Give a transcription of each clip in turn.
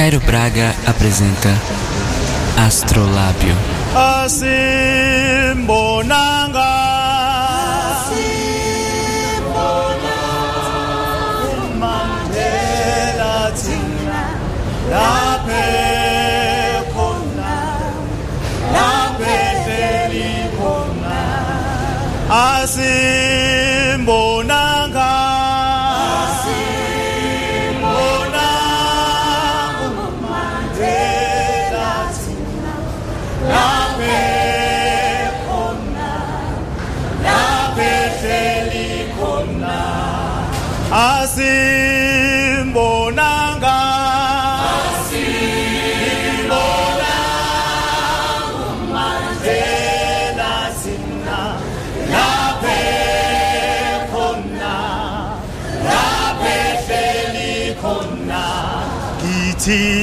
Cairo Braga apresenta Astrolábio. khona laphe hleli khona. Asimbonanga asimbonanga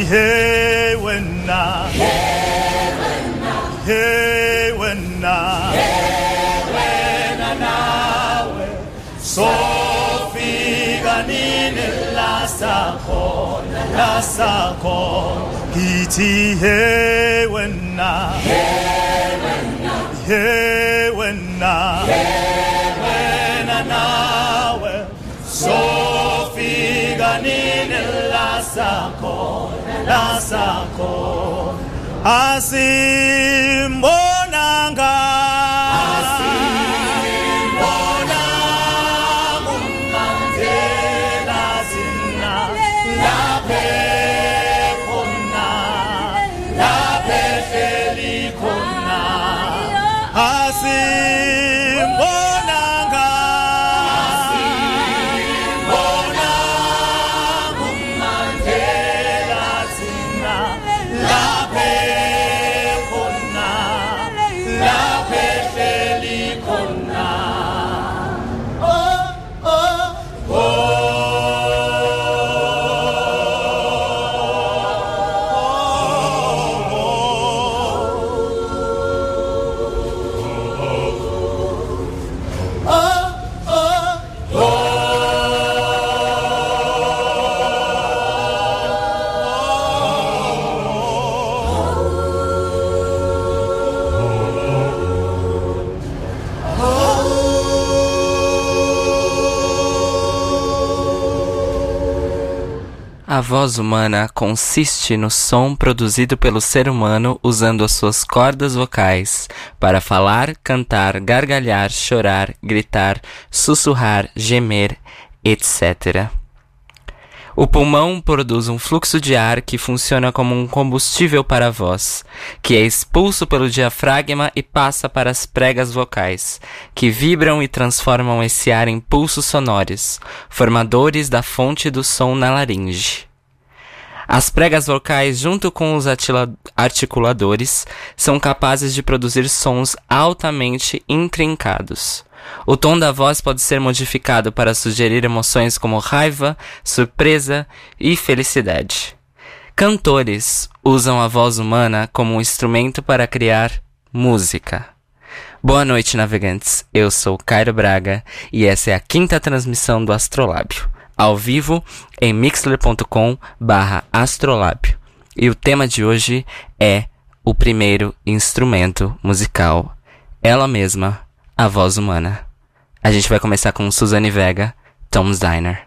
Hewena. Hewena. Hewena. Hewena nawe. Sofika nini la sakhona la sakhona. Kithi hewena. Hewena. Hewena. Hewena nawe la sakon, asimbonanga. Voz humana consiste no som produzido pelo ser humano usando as suas cordas vocais para falar, cantar, gargalhar, chorar, gritar, sussurrar, gemer, etc. O pulmão produz um fluxo de ar que funciona como um combustível para a voz, que é expulso pelo diafragma e passa para as pregas vocais, que vibram e transformam esse ar em pulsos sonoros, formadores da fonte do som na laringe. As pregas vocais, junto com os articuladores, são capazes de produzir sons altamente intrincados. O tom da voz pode ser modificado para sugerir emoções como raiva, surpresa e felicidade. Cantores usam a voz humana como um instrumento para criar música. Boa noite, navegantes. Eu sou Cairo Braga e essa é a quinta transmissão do Astrolábio, ao vivo em mixler.com barra astrolábio. E o tema de hoje é o primeiro instrumento musical, ela mesma, a voz humana. A gente vai começar com Suzane Vega, Tom's Diner.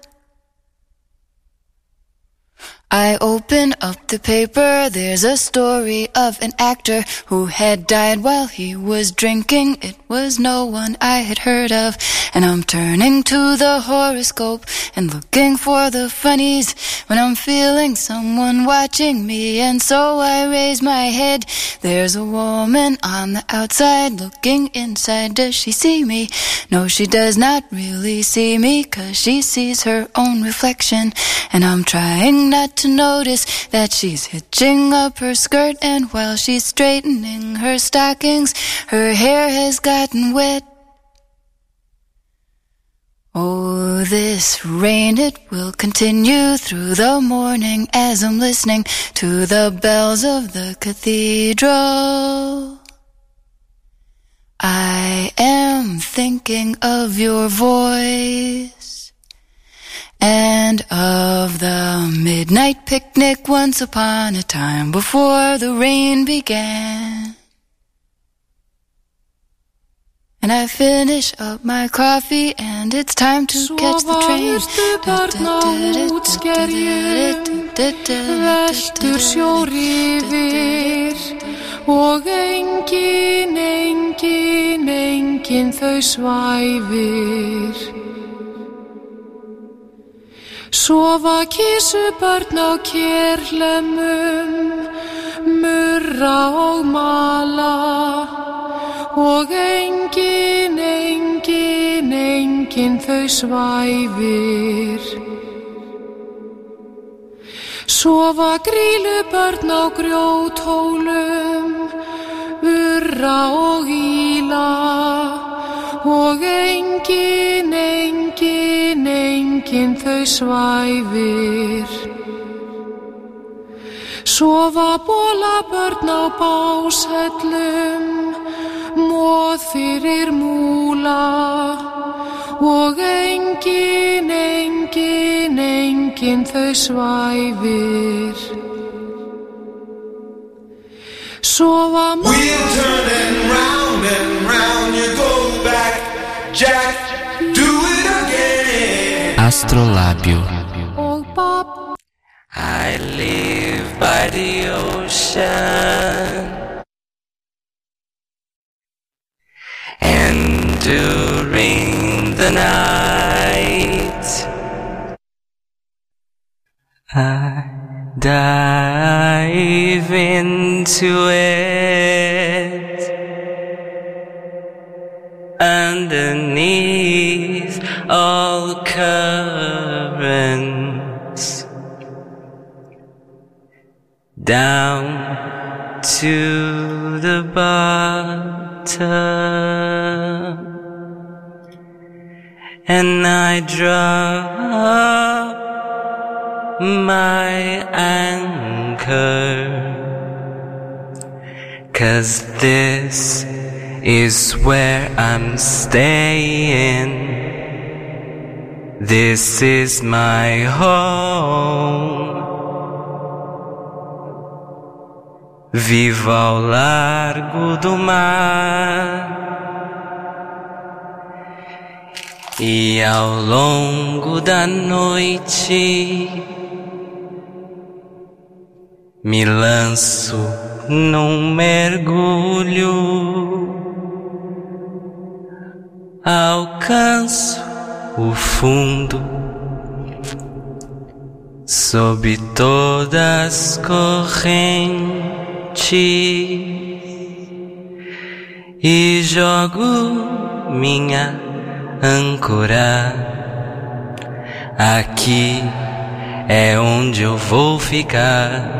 I open up the paper, there's a story of an actor who had died while he was drinking. It was no one I had heard of, and I'm turning to the horoscope and looking for the funnies when I'm feeling someone watching me, and so I raise my head. There's a woman on the outside looking inside. Does she see me? No, she does not really see me, cause she sees her own reflection, and I'm trying not to notice that she's hitching up her skirt and while she's straightening her stockings, her hair has gotten wet. Oh, this rain, it will continue through the morning as I'm listening to the bells of the cathedral. I am thinking of your voice and of the midnight picnic once upon a time before the rain began. And I finish up my coffee and it's time to Svo catch the train. varstu barn á útskerjum, vestur sjór yfir og engin, engin, engin þau svæfir. Sofa kísu börn á kérlemum, murra og mala og engin, engin, engin þau svæfir. Sofa grílu börn á grjóthólum, urra og íla og engin, engin, engin þau svæfir. Sofa bóla börn á báshellum, móð fyrir múla og engin, engin, engin þau svæfir. Sofa We're turning round and round, you go back, Jack. Astrolábio. I live by the ocean. And during the night, I dive into it. Underneath all currents down to the bottom, and I drop my anchor, cause this is where I'm staying. This is my home. Vivo ao largo do mar e ao longo da noite me lanço num mergulho, alcanço o fundo sob todas as correntes e jogo minha âncora. Aqui é onde eu vou ficar.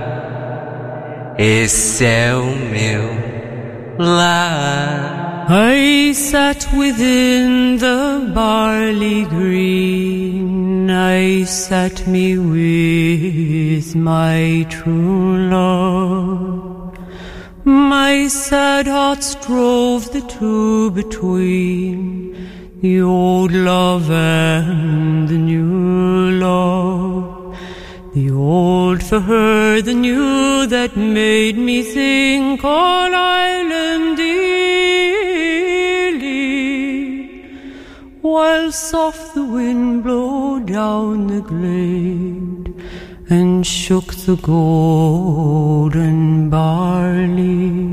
Esse é o meu lar. I sat within the barley green, I sat me with my true love. My sad heart strove the two between, the old love and the new love. The old for her, the new that made me think all island dearly, while soft the wind blew down the glade, and shook the golden barley.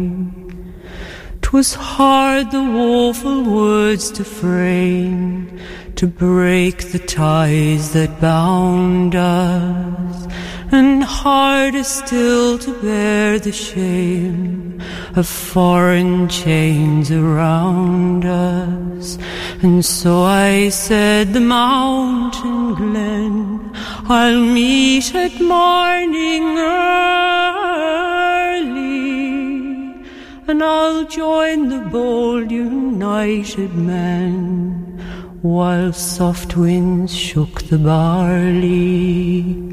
'Twas hard the woeful words to frame, to break the ties that bound us, and harder still to bear the shame of foreign chains around us. And so I said, the mountain glen I'll meet at morning early, and I'll join the bold united men while soft winds shook the barley.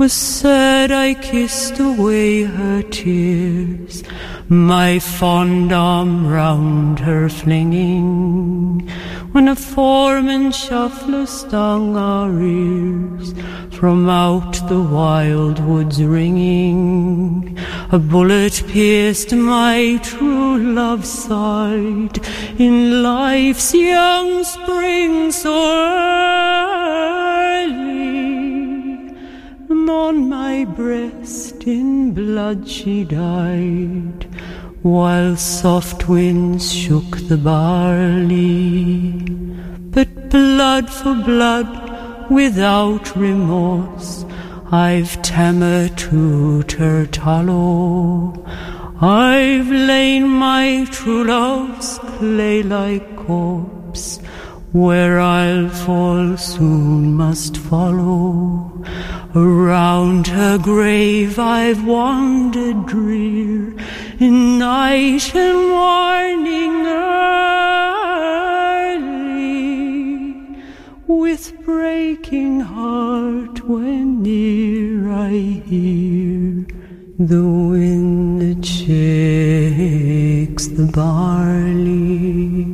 'Twas said I kissed away her tears, my fond arm round her flinging, when a foreman shuffler stung our ears from out the wild woods ringing. A bullet pierced my true love's side in life's young spring so early. On my breast in blood she died, while soft winds shook the barley. But blood for blood, without remorse, I've tammer to Turtallow. I've lain my true love's clay-like corpse, where I'll fall soon must follow. Around her grave I've wandered drear, in night and morning early, with breaking heart when near I hear the wind that shakes the barley.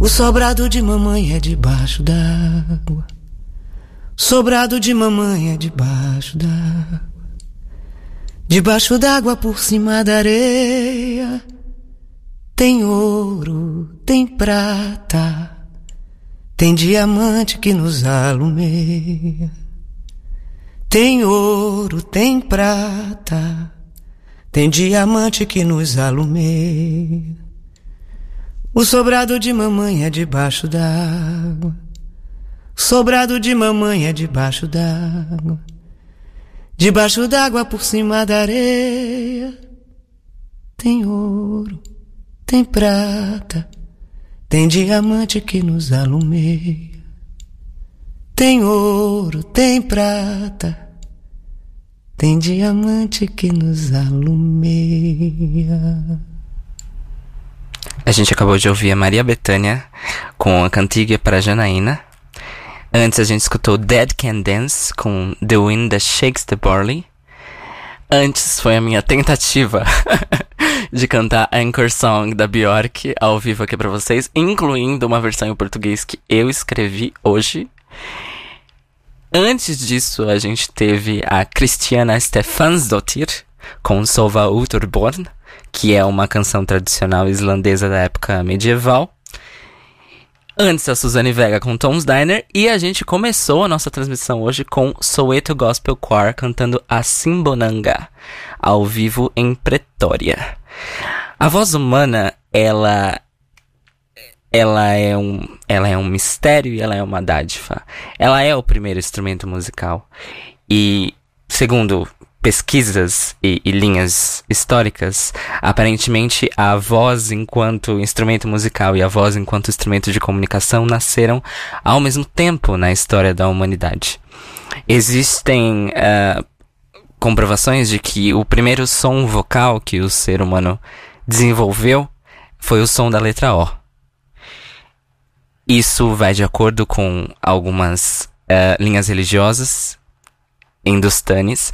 O sobrado de mamãe é debaixo d'água. Sobrado de mamãe é debaixo d'água. Debaixo d'água por cima da areia. Tem ouro, tem prata. Tem diamante que nos alumeia. Tem ouro, tem prata. Tem diamante que nos alumeia. O sobrado de mamãe é debaixo d'água. Sobrado de mamãe é debaixo d'água. Debaixo d'água por cima da areia. Tem ouro, tem prata. Tem diamante que nos alumeia. Tem ouro, tem prata. Tem diamante que nos alumeia. A gente acabou de ouvir a Maria Bethânia com a cantiga para Janaína. Antes a gente escutou Dead Can Dance com The Wind That Shakes the Barley. Antes foi a minha tentativa de cantar Anchor Song da Bjork ao vivo aqui pra vocês, incluindo uma versão em português que eu escrevi hoje. Antes disso, a gente teve a Christiana Stefansdottir com Sova Uterborn, que é uma canção tradicional islandesa da época medieval. Antes a Suzane Vega com Tom's Diner e a gente começou a nossa transmissão hoje com Soweto Gospel Choir cantando a Simbonanga ao vivo em Pretória. A voz humana, ela ela é um ela é um mistério e ela é uma dádiva. Ela é o primeiro instrumento musical e segundo pesquisas e, e, linhas históricas, aparentemente a voz enquanto instrumento musical e a voz enquanto instrumento de comunicação nasceram ao mesmo tempo na história da humanidade. Existem uh, comprovações de que o primeiro som vocal que o ser humano desenvolveu foi o som da letra O. Isso vai de acordo com algumas uh, linhas religiosas hindustanes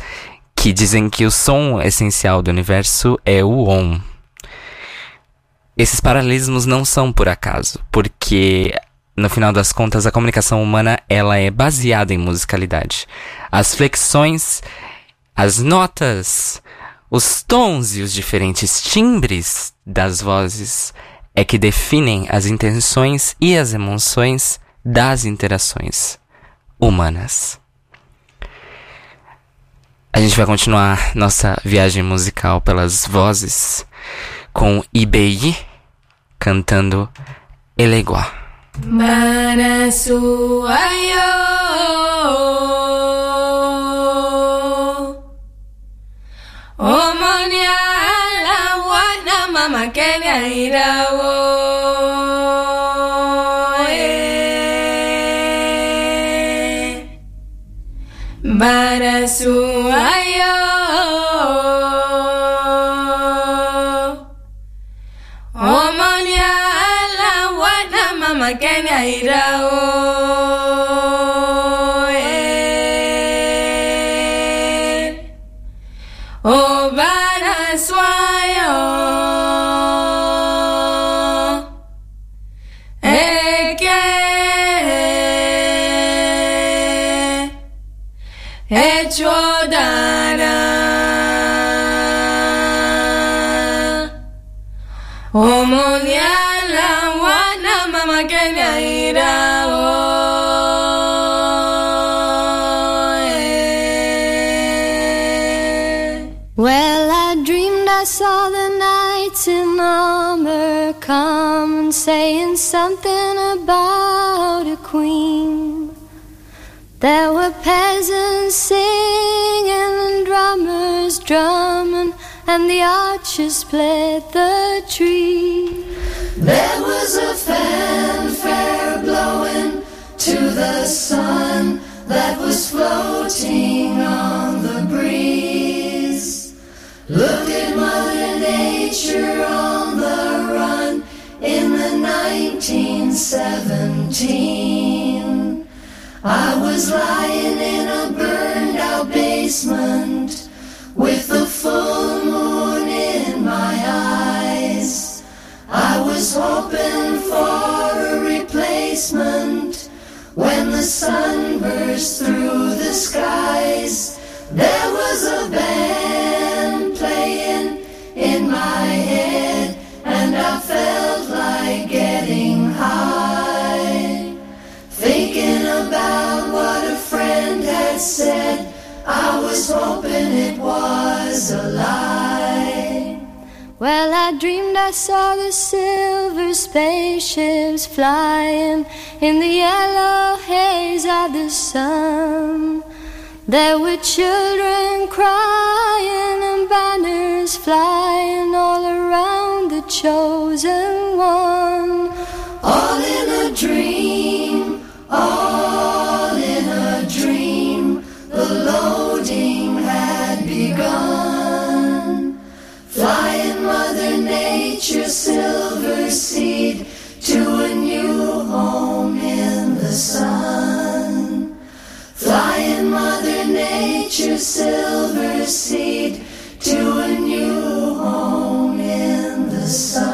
que dizem que o som essencial do universo é o Om. Esses paralelismos não são por acaso, porque no final das contas a comunicação humana ela é baseada em musicalidade. As flexões, as notas, os tons e os diferentes timbres das vozes é que definem as intenções e as emoções das interações humanas. A gente vai continuar nossa viagem musical pelas vozes com IBI cantando. Manasu ayo Omonia la wana mama Kenya irawo Barasuayo Omon ya la wana mama kenya irao. Moniala, wana mama Kenya. Well, I dreamed I saw the knights in armor come and saying something about. There were peasants singing and drummers drumming, and the archers split the tree. There was a fanfare blowing to the sun that was floating on the breeze. Look at Mother Nature on the run in the 1917. I was lying in a burned out basement with the full moon in my eyes. I was hoping for a replacement when the sun burst through the skies. There was a band playing in my said, I was hoping it was a lie. Well, I dreamed I saw the silver spaceships flying in the yellow haze of the sun. There were children crying and banners flying all around the chosen one. All in a dream, all silver seed to a new home in the sun. Flying Mother Nature's silver seed to a new home in the sun.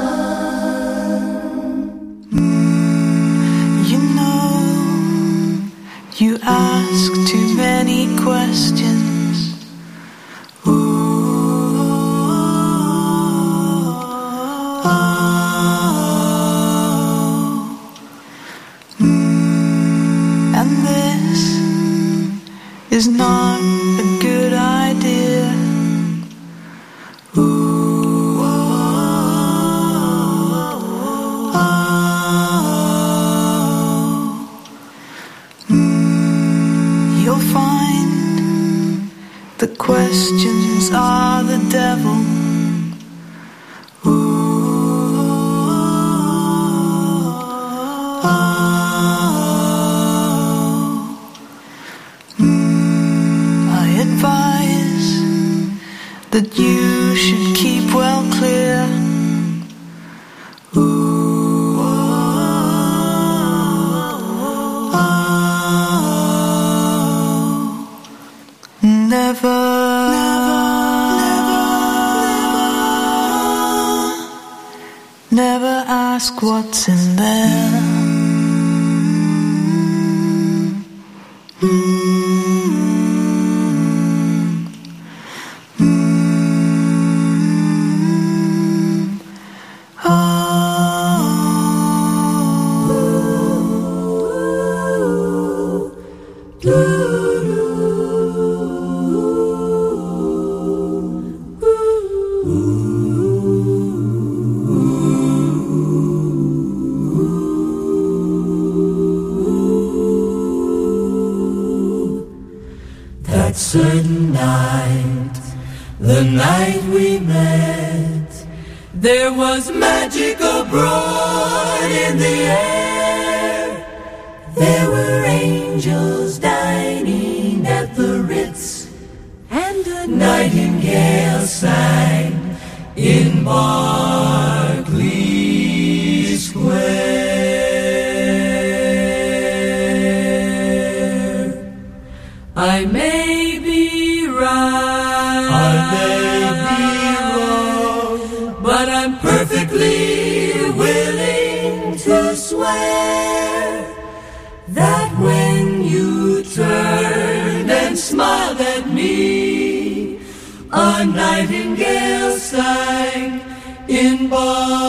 Certain night, the night we met, there was magic abroad in the air. There were angels dining at the Ritz, and a nightingale sang in Berkeley nightingale sang in Berkeley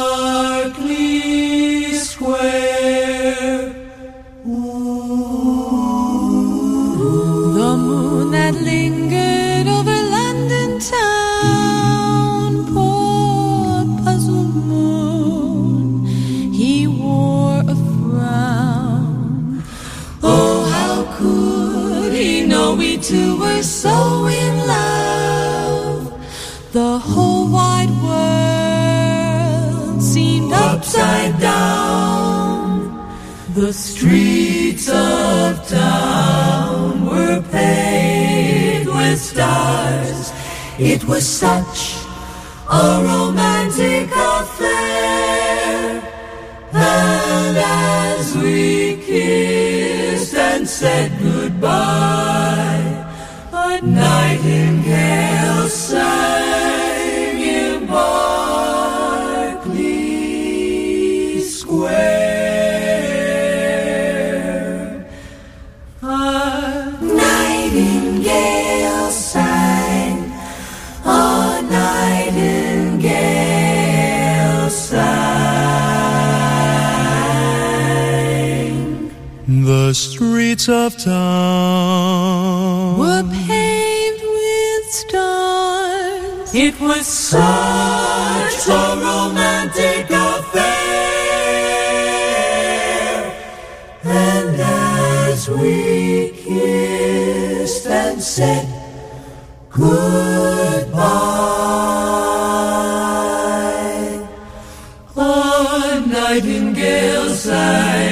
the streets of town were paved with stars. It was such a romantic affair. And as we kissed and said goodbye, a nightingale streets of town were paved with stars. It was such a romantic affair. And as we kissed and said goodbye, a nightingale sang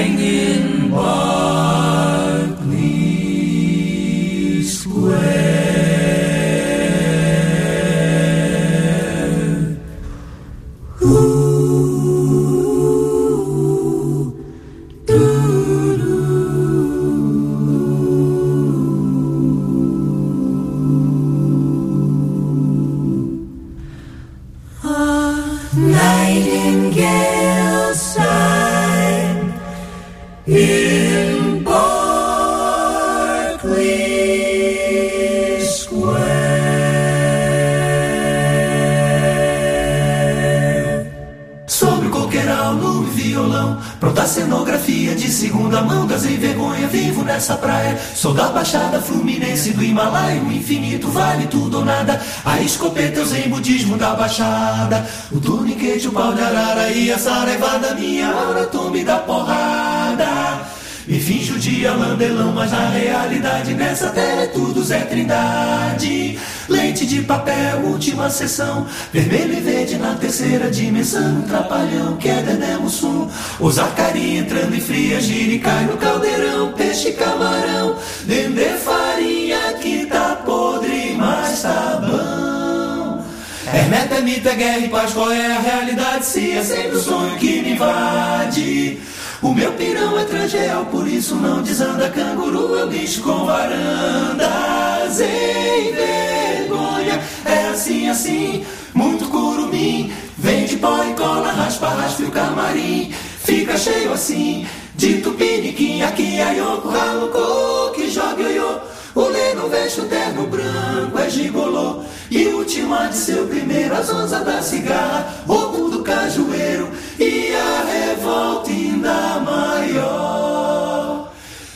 Coqueiral, no violão, pronta cenografia de segunda mão, das em vergonha, vivo nessa praia. Sou da Baixada Fluminense do Himalaia, o infinito vale tudo ou nada. A escopeta eu zen budismo da Baixada, o tuniquete, o pau de arara e a saraivada, minha aura tome da porrada. Me finjo de alandelão, mas na realidade nessa terra é tudo Zé Trindade. Lente de papel, última sessão. Vermelho e verde na terceira dimensão. Trapalhão, que é Dedé Mussum. Usar carinha entrando em fria, gira e cai no caldeirão. Peixe, camarão, vender farinha que tá podre, mas tá bom. Hermeto é mito, é guerra e paz, qual é a realidade? Se é sempre o sonho que me invade. O meu pirão é transreal, por isso não desanda canguru, eu bicho com varandas em vergonha. É assim, assim, muito curumim. Vem de pó e cola, raspa, raspa e o camarim. Fica cheio assim, de tupiniquim. Aqui é Yoko, ralo, que joga ioiô. O Lê não veste o terno branco, é gigolô. E o ultima de seu primeiro, as onças da cigarra, roubo do cajueiro e a revolta ainda maior.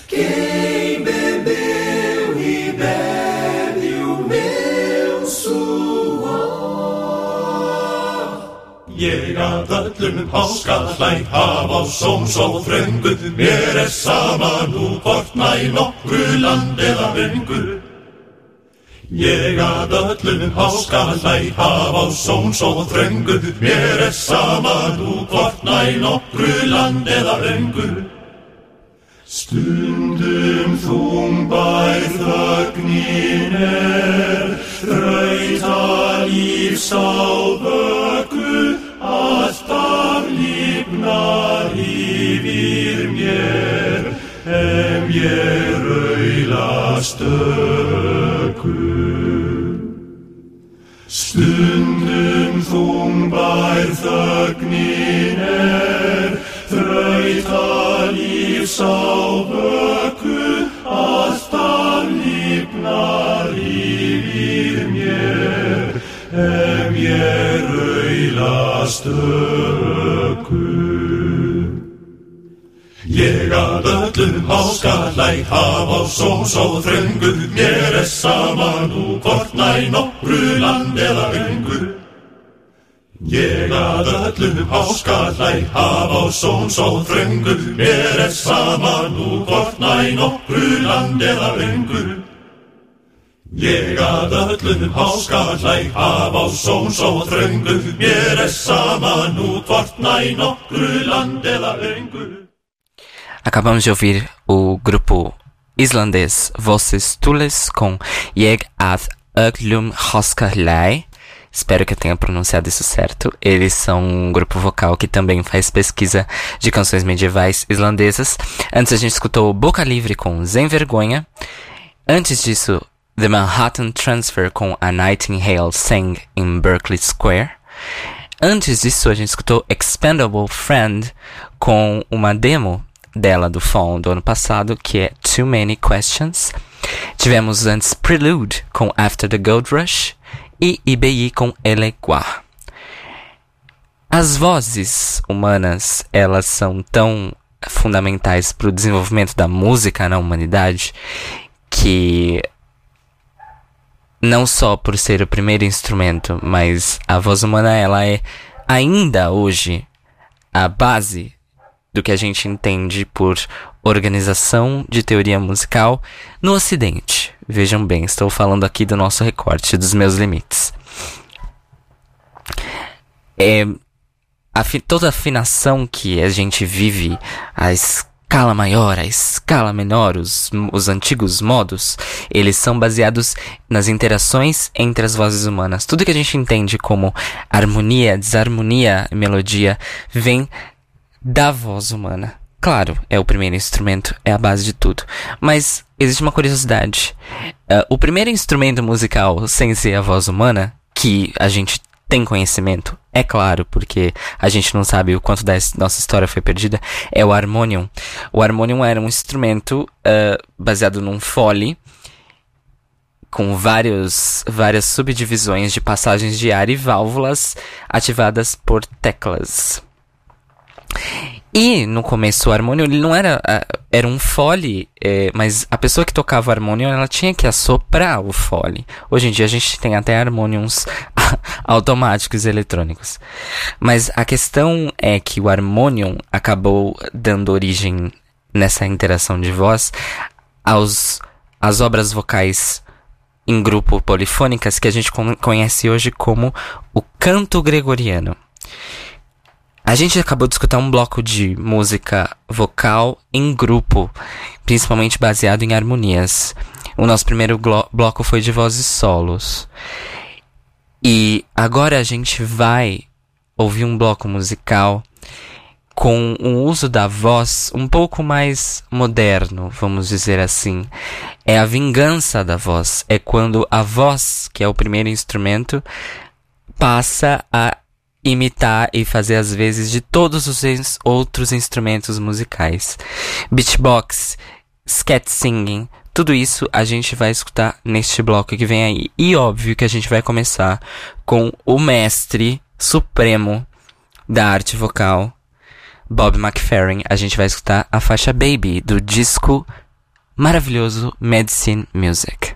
Quem bebeu e bebe o meu suor. Ég að öllum háskalæk hafa á sóms og þröngu Mér er sama nú hvort næ nokkru land eða vöngu Ég að öllum háskalæ hafa á són svo þröngu. Mér er sama nú hvort næ nokkru land eða öngu Stundum þungbær þögnin er Þrauta lífs á vöku. Alltaf lífnar yfir mér Ef ég raula stöku Stundum þungbær þögnin er Þrauta lífs á vöku Alltaf lífnar yfir mér. Ef ég raula stöku Ég að öllum háskalæg hafa á sós og þröngu Mér er sama nú hvort næ nokkru land eða öngu Ég að öllum háskalæg hafa á sós og þröngu Mér er sama nú hvort næ nokkru land eða öngu Ég að öllum háskalæg hafa á sós og þröngu Mér er sama nú hvort næ nokkru land eða öngu Acabamos de ouvir o grupo islandês Vosses Tules com Jeg ad Öglum Hoskarlei. Espero que eu tenha pronunciado isso certo. Eles são um grupo vocal que também faz pesquisa de canções medievais islandesas. Antes a gente escutou Boca Livre com Sem Vergonha. Antes disso, The Manhattan Transfer com A Nightingale Sang in Berkeley Square. Antes disso, a gente escutou Expendable Friend com uma demo dela do Fall do ano passado, que é Too Many Questions. Tivemos antes Prelude com After the Gold Rush e IBI com Eleguá. As vozes humanas, elas são tão fundamentais para o desenvolvimento da música na humanidade que não só por ser o primeiro instrumento, mas a voz humana ela é ainda hoje a base do que a gente entende por organização de teoria musical no Ocidente. Vejam bem, estou falando aqui do nosso recorte, dos meus limites. É, afi toda afinação que a gente vive, a escala maior, a escala menor, os, os antigos modos, eles são baseados nas interações entre as vozes humanas. Tudo que a gente entende como harmonia, desarmonia, melodia, vem da voz humana. Claro, é o primeiro instrumento, é a base de tudo. Mas existe uma curiosidade. Uh, o primeiro instrumento musical sem ser a voz humana, que a gente tem conhecimento, é claro, porque a gente não sabe o quanto da nossa história foi perdida, é o harmonium. O harmonium era um instrumento uh, baseado num fole com vários, várias subdivisões de passagens de ar e válvulas ativadas por teclas. E no começo o harmônio ele não era era um fole, é, mas a pessoa que tocava harmônio ela tinha que assoprar o fole. Hoje em dia a gente tem até harmônios automáticos eletrônicos. Mas a questão é que o harmônio acabou dando origem nessa interação de voz aos às obras vocais em grupo polifônicas que a gente conhece hoje como o canto gregoriano. A gente acabou de escutar um bloco de música vocal em grupo, principalmente baseado em harmonias. O nosso primeiro bloco foi de vozes solos. E agora a gente vai ouvir um bloco musical com um uso da voz um pouco mais moderno, vamos dizer assim. É a vingança da voz. É quando a voz, que é o primeiro instrumento, passa a imitar e fazer as vezes de todos os outros instrumentos musicais. Beatbox, scat singing, tudo isso a gente vai escutar neste bloco que vem aí. E óbvio que a gente vai começar com o mestre supremo da arte vocal, Bob McFerrin. A gente vai escutar a faixa Baby do disco maravilhoso Medicine Music.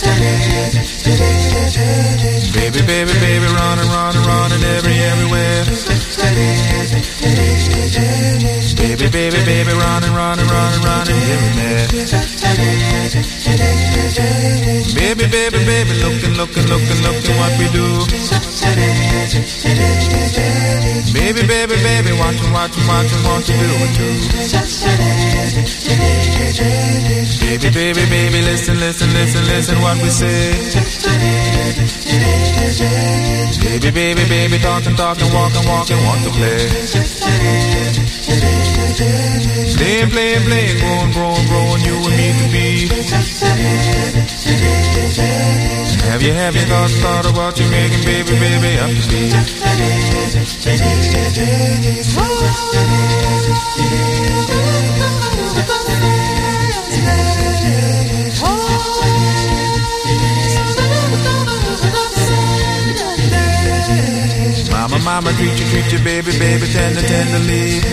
Baby, baby, baby, running, running, running every, everywhere. Baby, baby, baby, running, running, running, running here and there. Baby, baby, baby, looking, looking, looking, looking what we do. Baby, baby, baby, watching, watching, watching, want to do. Baby, baby, baby, listen, listen, listen, listen what we say. Baby, baby, baby, talking, talking, walking, walking, want to play. Playing, playing, playing, growing, growing, growing, you and me to be. Have you, have you thought, thought about you making baby, baby up to be? Mama, mama, treat you, treat you, baby, baby, tender, tenderly.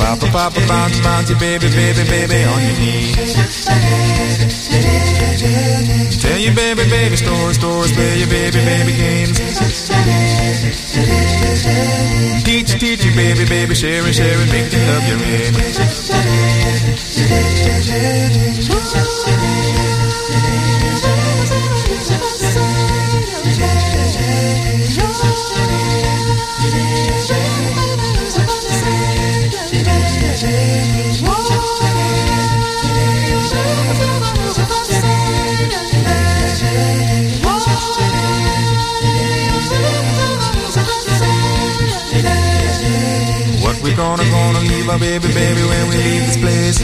Papa, papa, bounce, bounce you, baby, baby, baby, on your knees. Tell you, baby, baby, stories, stories, play your baby, baby games. Teach, teach you, baby, baby, sharing, sharing, make you love your aim. Baby, baby, when we leave this place?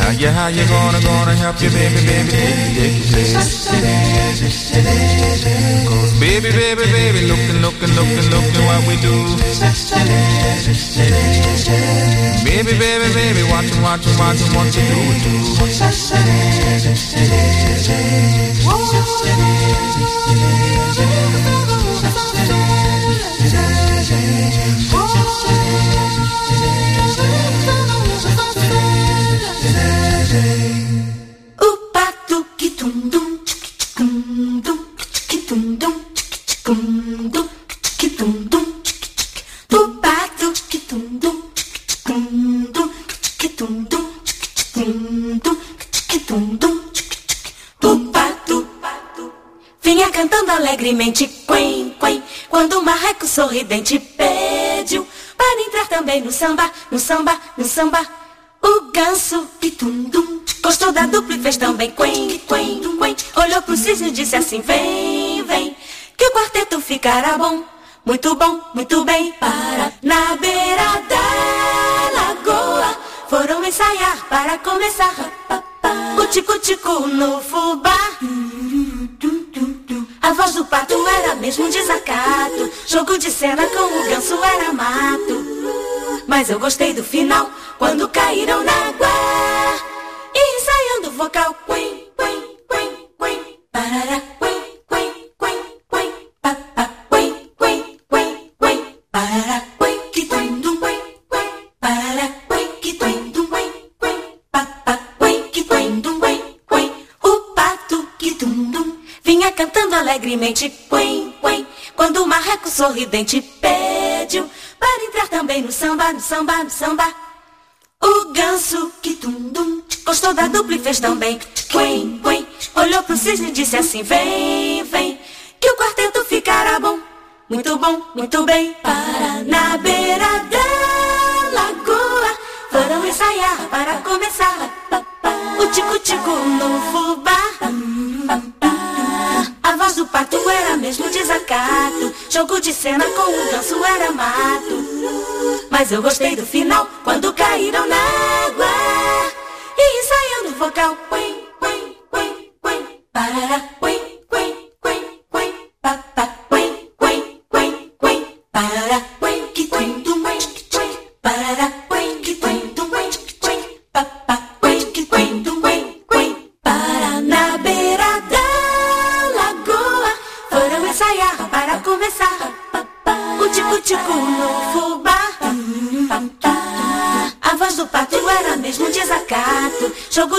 How you, how you gonna, gonna help your baby, baby, take, your place? Cause baby, baby, baby, looking, looking, looking, looking what we do. Baby, baby, baby, watching, watching, watching what you do do. O sorridente pediu para entrar também no samba no samba no samba o ganso pitundum gostou da dupla e fez também quen, quen, quen. Olhou pro cisne e disse assim: Vem, vem, que o quarteto ficará bom. Muito bom, muito bem. Para na beira da lagoa foram ensaiar para começar. O tico-tico no fubá. A voz do pato era mesmo um desacato. Jogo de cena com o ganso era mato. Mas eu gostei do final, quando caíram na água. E ensaiando o vocal. Quen, quen, quen, quen. Parará, quen, quen, quen, quen. Pa, quen, quen, quen, quen. Parará, quen, que quen, dum. Parará, quen, que quen, dum, quen, quen. Pa, que quen, dum, quen, quen. O pato dum. Vinha cantando alegremente, quen, quen. Quando o marreco sorridente pediu para entrar também no samba, no samba, no samba. O ganso que tum dum gostou da dupla e fez também. Quen, quen. Olhou pro cisne e disse assim: Vem, vem, que o quarteto ficará bom. Muito bom, muito bem. Para na beira da lagoa foram ensaiar para começar. O tico-tico no fubá. Pato era mesmo desacato. Jogo de cena com o ganso era mato. Mas eu gostei do final quando caíram na água. E ensaiando vocal. Quen, quen, quen, quen. Parará, quen,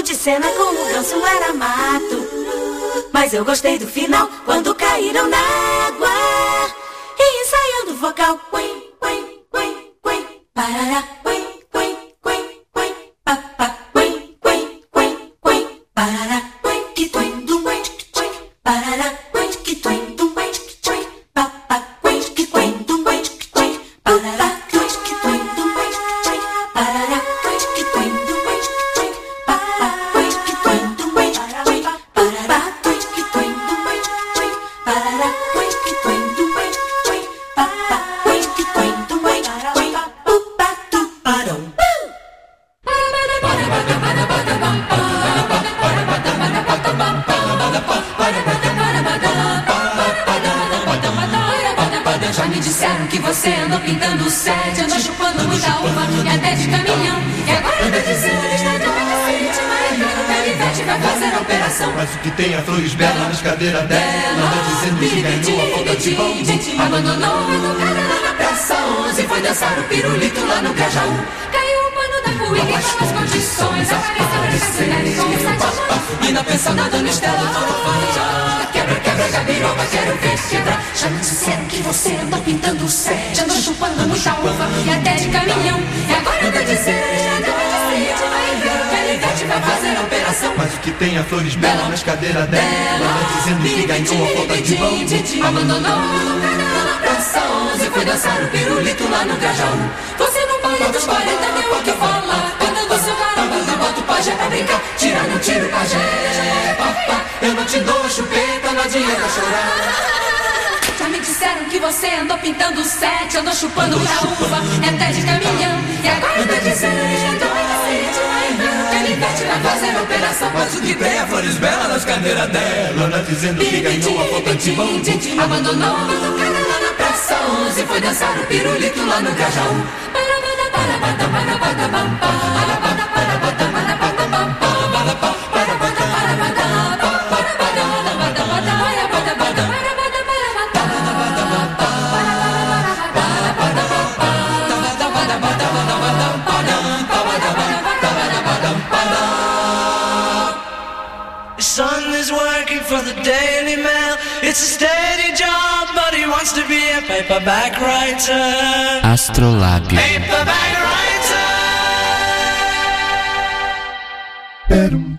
de cena com o ganso era mato. Mas eu gostei do final de doente Mas Canivete vai fazer a operação Mas o que tem é flores belas nas cadeiras dela? Anda dizendo que ganhou a falta de bom. Abandonou a educada lá na Praça 11 Foi dançar o pirulito lá no Grajaú. Caiu o pano da cuíca e as condições? Apareceu na cidade com o sete E na pensão da dona Estela Quebra, quebra, gabiroba, quero ver quebrar Já me disseram que você andou pintando o set Andou chupando muita uva e até de caminhão. E agora anda dizendo que está doente Canivete vai fazer a operação. Mas o que tem é flores belas nas cadeiras dela Anda dizendo que ganhou a falta de bom Abandonou na praça 11 Foi dançar o pirulito lá no Grajaú Você não pode dos 40 deu o que falar seu caramba, não bota o pajé pra brincar. Tira, não tira o pajé Papá, eu não te dou a chupeta, não adianta chorar já me disseram que você andou pintando o set, andou chupando muita uva, é até de caminhão. E agora tá dizendo que já tô inocente, Canivete vai fazer a operação. Mas o que tem é flores belas nas cadeiras dela. Anda dizendo que ganhou a bom Abandonou a batucada lá na Praça 11 Foi dançar o pirulito lá no Son for the Daily Mail. It's a steady job, but he wants to be a paperback writer. Astrolábio. Paperback writer. Perum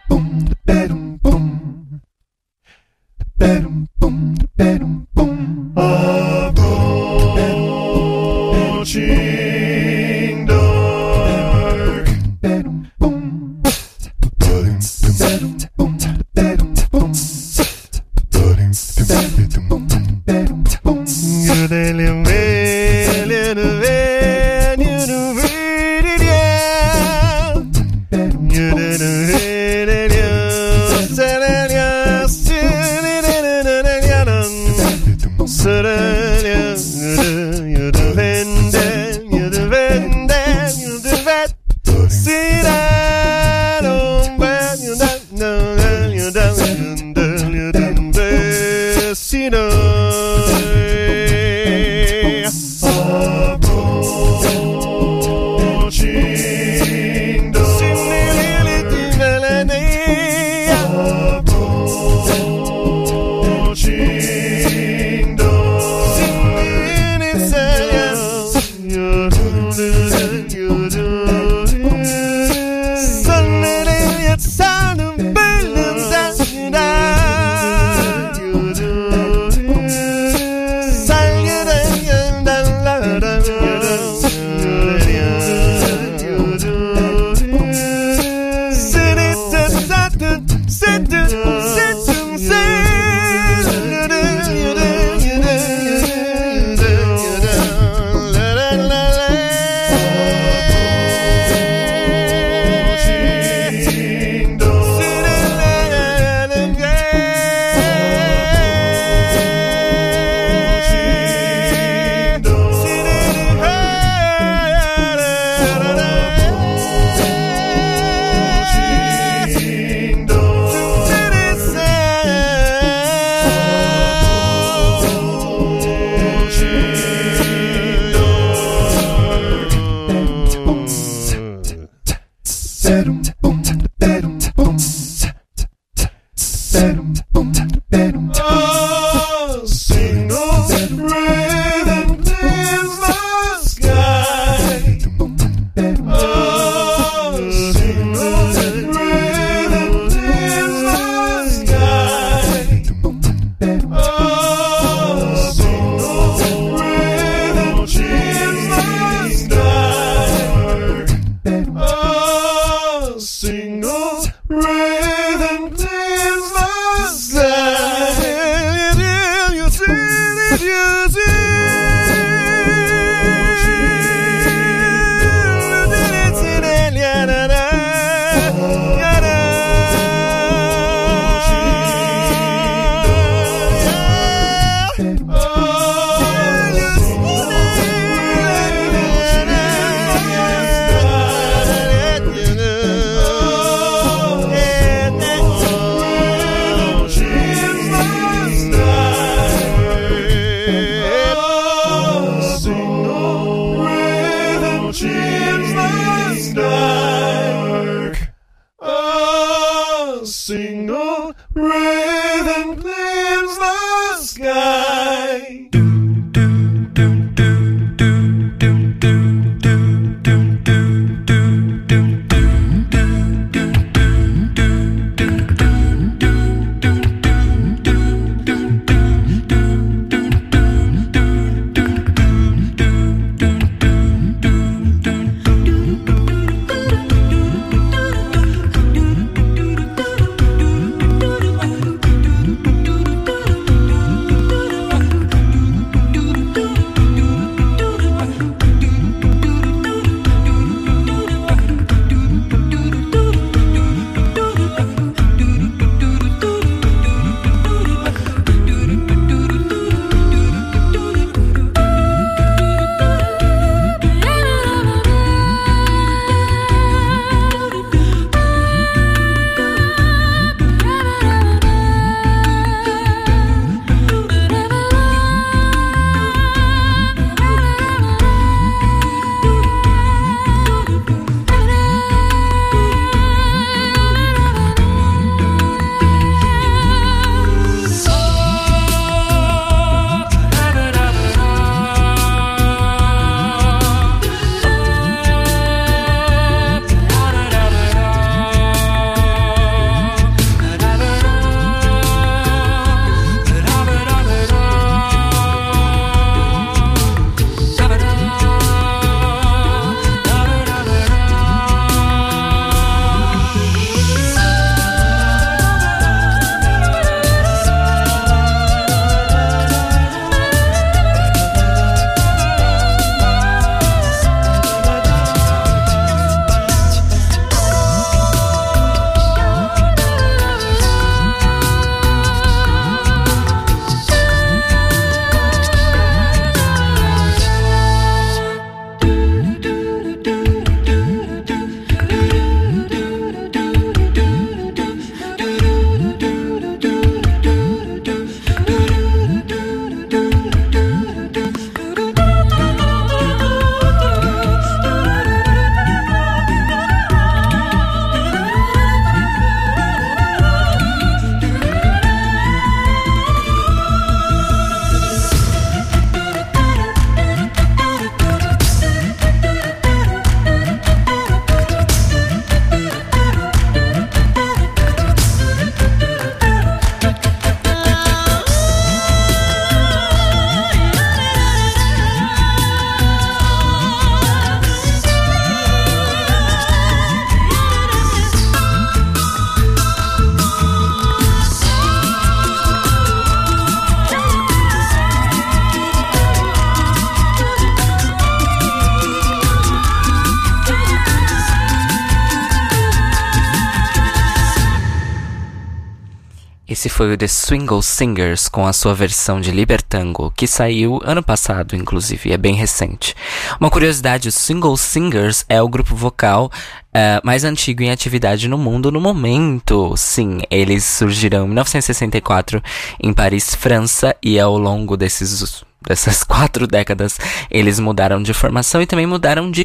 foi o The Swingle Singers com a sua versão de Libertango, que saiu ano passado, inclusive, é bem recente. Uma curiosidade, os Swingle Singers é o grupo vocal eh, mais antigo em atividade no mundo no momento. Sim, eles surgiram em 1964 em Paris, França, e ao longo desses, dessas quatro décadas eles mudaram de formação e também mudaram de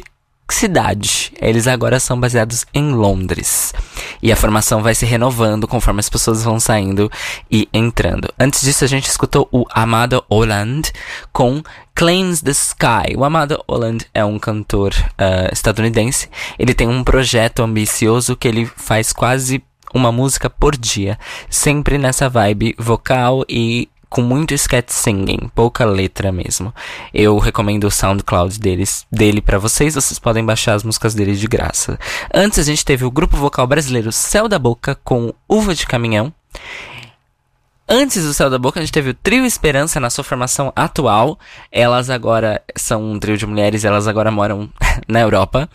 cidade. Eles agora são baseados em Londres. E a formação vai se renovando conforme as pessoas vão saindo e entrando. Antes disso, a gente escutou o Amado Holland com Claims the Sky. O Amado Holland é um cantor uh, estadunidense. Ele tem um projeto ambicioso que ele faz quase uma música por dia, sempre nessa vibe vocal e com muito sketch singing, pouca letra mesmo. Eu recomendo o SoundCloud deles, dele para vocês, vocês podem baixar as músicas dele de graça. Antes a gente teve o grupo vocal brasileiro Céu da Boca com Uva de Caminhão. Antes do Céu da Boca, a gente teve o Trio Esperança na sua formação atual. Elas agora são um trio de mulheres, elas agora moram na Europa.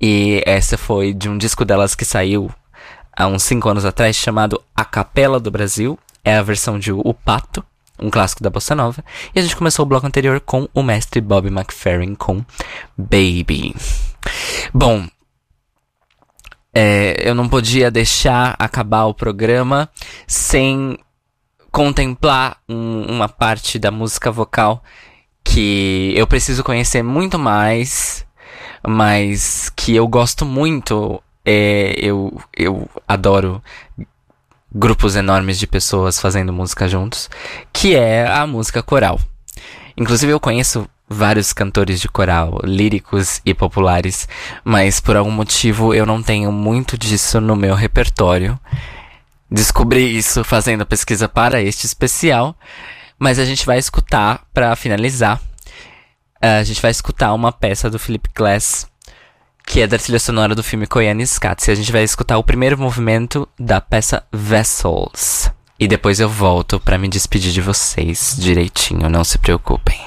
E essa foi de um disco delas que saiu há uns 5 anos atrás, chamado A Capela do Brasil. É a versão de O Pato um clássico da bossa nova. E a gente começou o bloco anterior com o mestre Bob McFerrin com Baby. Bom, é, eu não podia deixar acabar o programa sem contemplar um, uma parte da música vocal que eu preciso conhecer muito mais, mas que eu gosto muito. É, eu, eu adoro grupos enormes de pessoas fazendo música juntos, que é a música coral. Inclusive eu conheço vários cantores de coral, líricos e populares, mas por algum motivo eu não tenho muito disso no meu repertório. Descobri isso fazendo pesquisa para este especial, mas a gente vai escutar para finalizar. A gente vai escutar uma peça do Philip Glass que é da trilha sonora do filme Koyanis Cats. E a gente vai escutar o primeiro movimento da peça Vessels. E depois eu volto para me despedir de vocês direitinho, não se preocupem.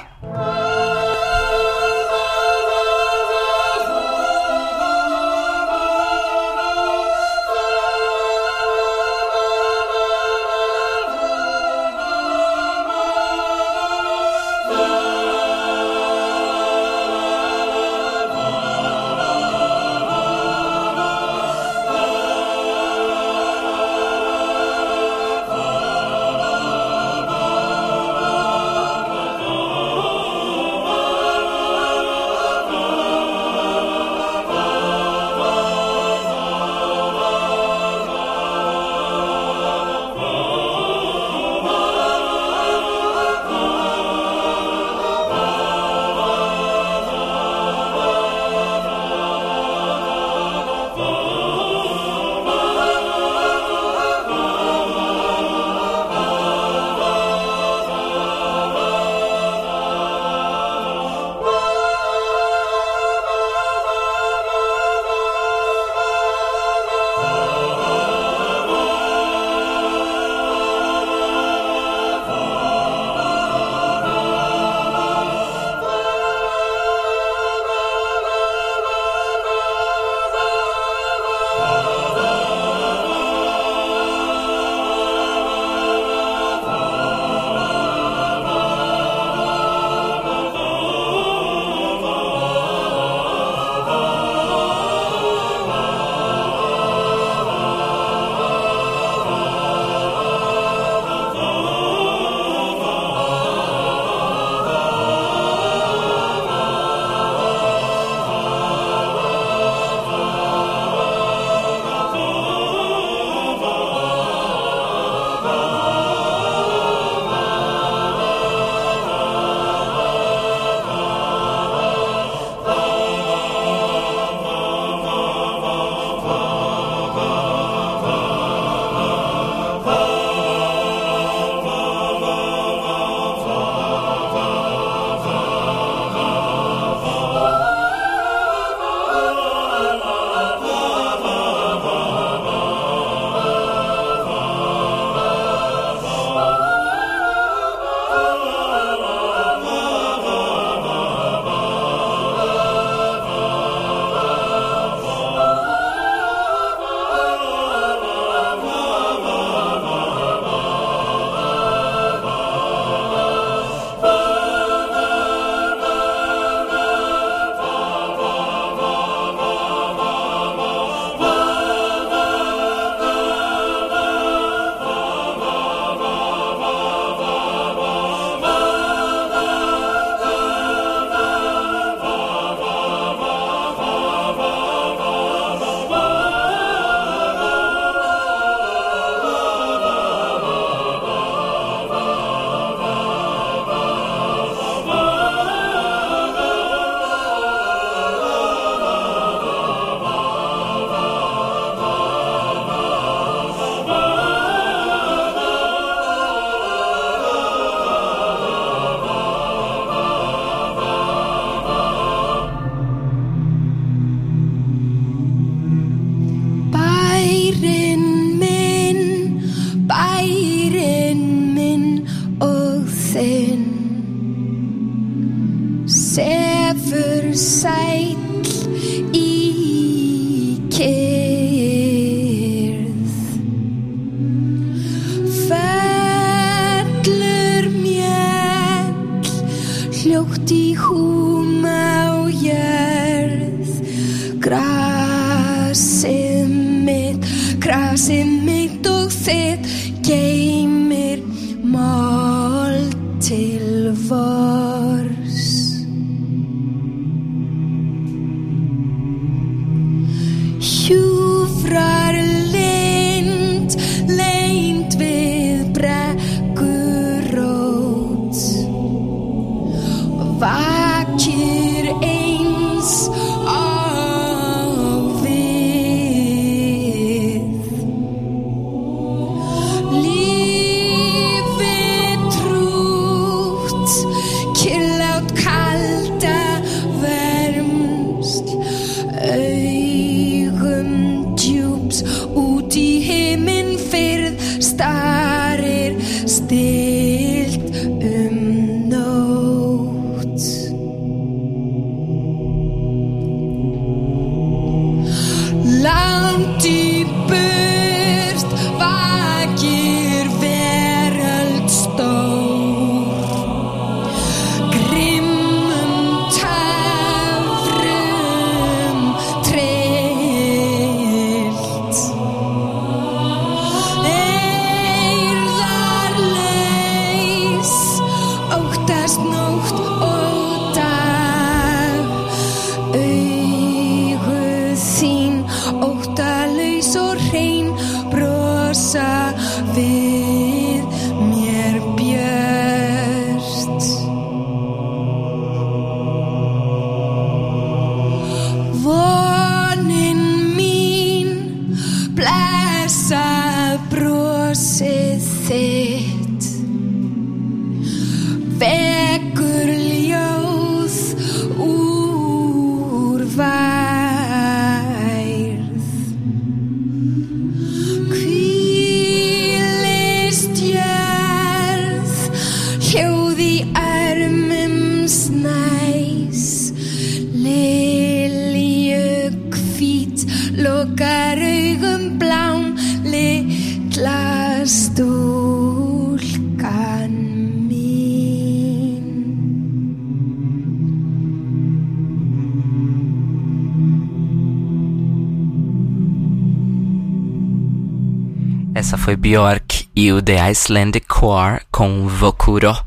Foi Bjork e o The Icelandic Choir com Vokuro.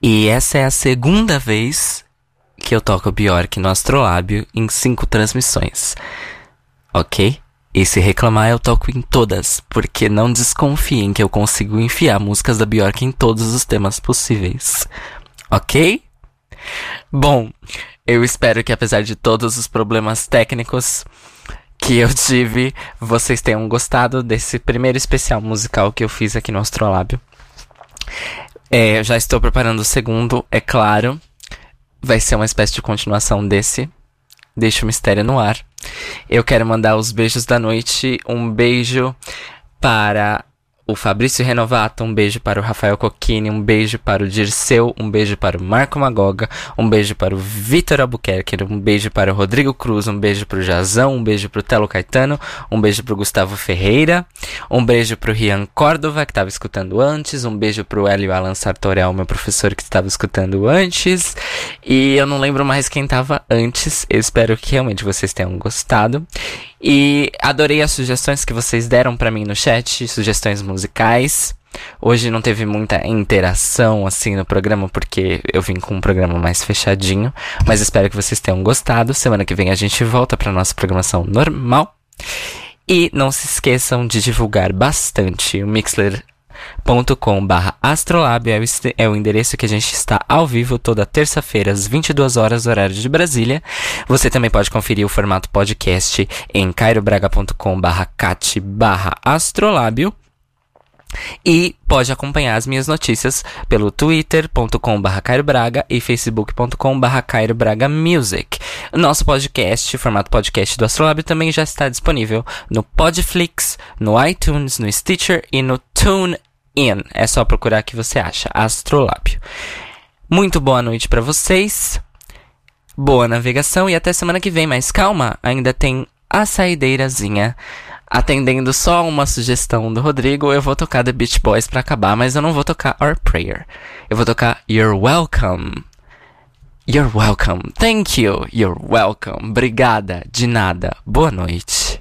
E essa é a segunda vez que eu toco Bjork no Astrolábio em cinco transmissões. Ok? E se reclamar, eu toco em todas, porque não desconfiem que eu consigo enfiar músicas da Bjork em todos os temas possíveis. Ok? Bom, eu espero que apesar de todos os problemas técnicos que eu tive, vocês tenham gostado desse primeiro especial musical que eu fiz aqui no Astrolábio. É, já estou preparando o segundo, é claro. Vai ser uma espécie de continuação desse. Deixa o mistério no ar. Eu quero mandar os beijos da noite. Um beijo para o Fabrício Renovato, um beijo para o Rafael Cocchini, um beijo para o Dirceu, um beijo para o Marco Magoga, um beijo para o Vitor Albuquerque, um beijo para o Rodrigo Cruz, um beijo para o Jazão, um beijo para o Telo Caetano, um beijo para o Gustavo Ferreira, um beijo para o Rian Córdova, que estava escutando antes, um beijo para o Hélio Alan Sartorel, meu professor que estava escutando antes, e eu não lembro mais quem estava antes, eu espero que realmente vocês tenham gostado. E adorei as sugestões que vocês deram pra mim no chat, sugestões musicais. Hoje não teve muita interação assim no programa porque eu vim com um programa mais fechadinho, mas espero que vocês tenham gostado. Semana que vem a gente volta para nossa programação normal. E não se esqueçam de divulgar bastante o Mixler com barra astrolab é é o endereço que a gente está ao vivo toda terça-feira às 22 horas horário de Brasília. Você também pode conferir o formato podcast em cairobraga.com barra cat barra astrolábio. E pode acompanhar as minhas notícias pelo twitter.com.br cairobraga e facebook.com.br cairobraga music. O nosso podcast, formato podcast do Astrolábio, também já está disponível no Podflix, no iTunes, no Stitcher e no TuneIn. É só procurar que você acha Astrolábio. Muito boa noite para vocês. Boa navegação e até semana que vem. Mas calma, ainda tem a saideirazinha. Atendendo só uma sugestão do Rodrigo, eu vou tocar The Beach Boys pra acabar, mas eu não vou tocar Our Prayer. Eu vou tocar You're Welcome. You're welcome. Thank you. You're welcome. Obrigada. De nada. Boa noite.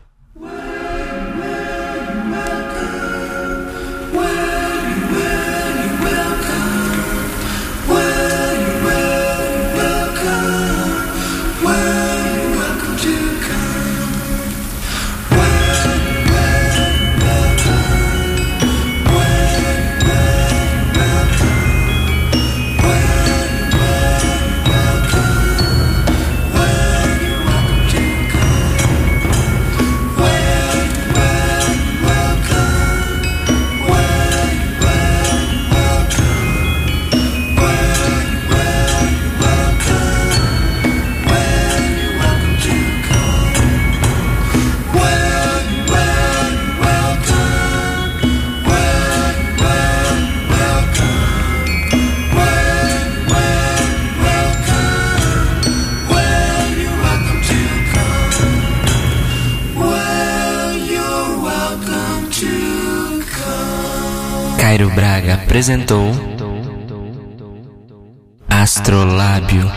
Cairo Braga apresentou Astrolábio.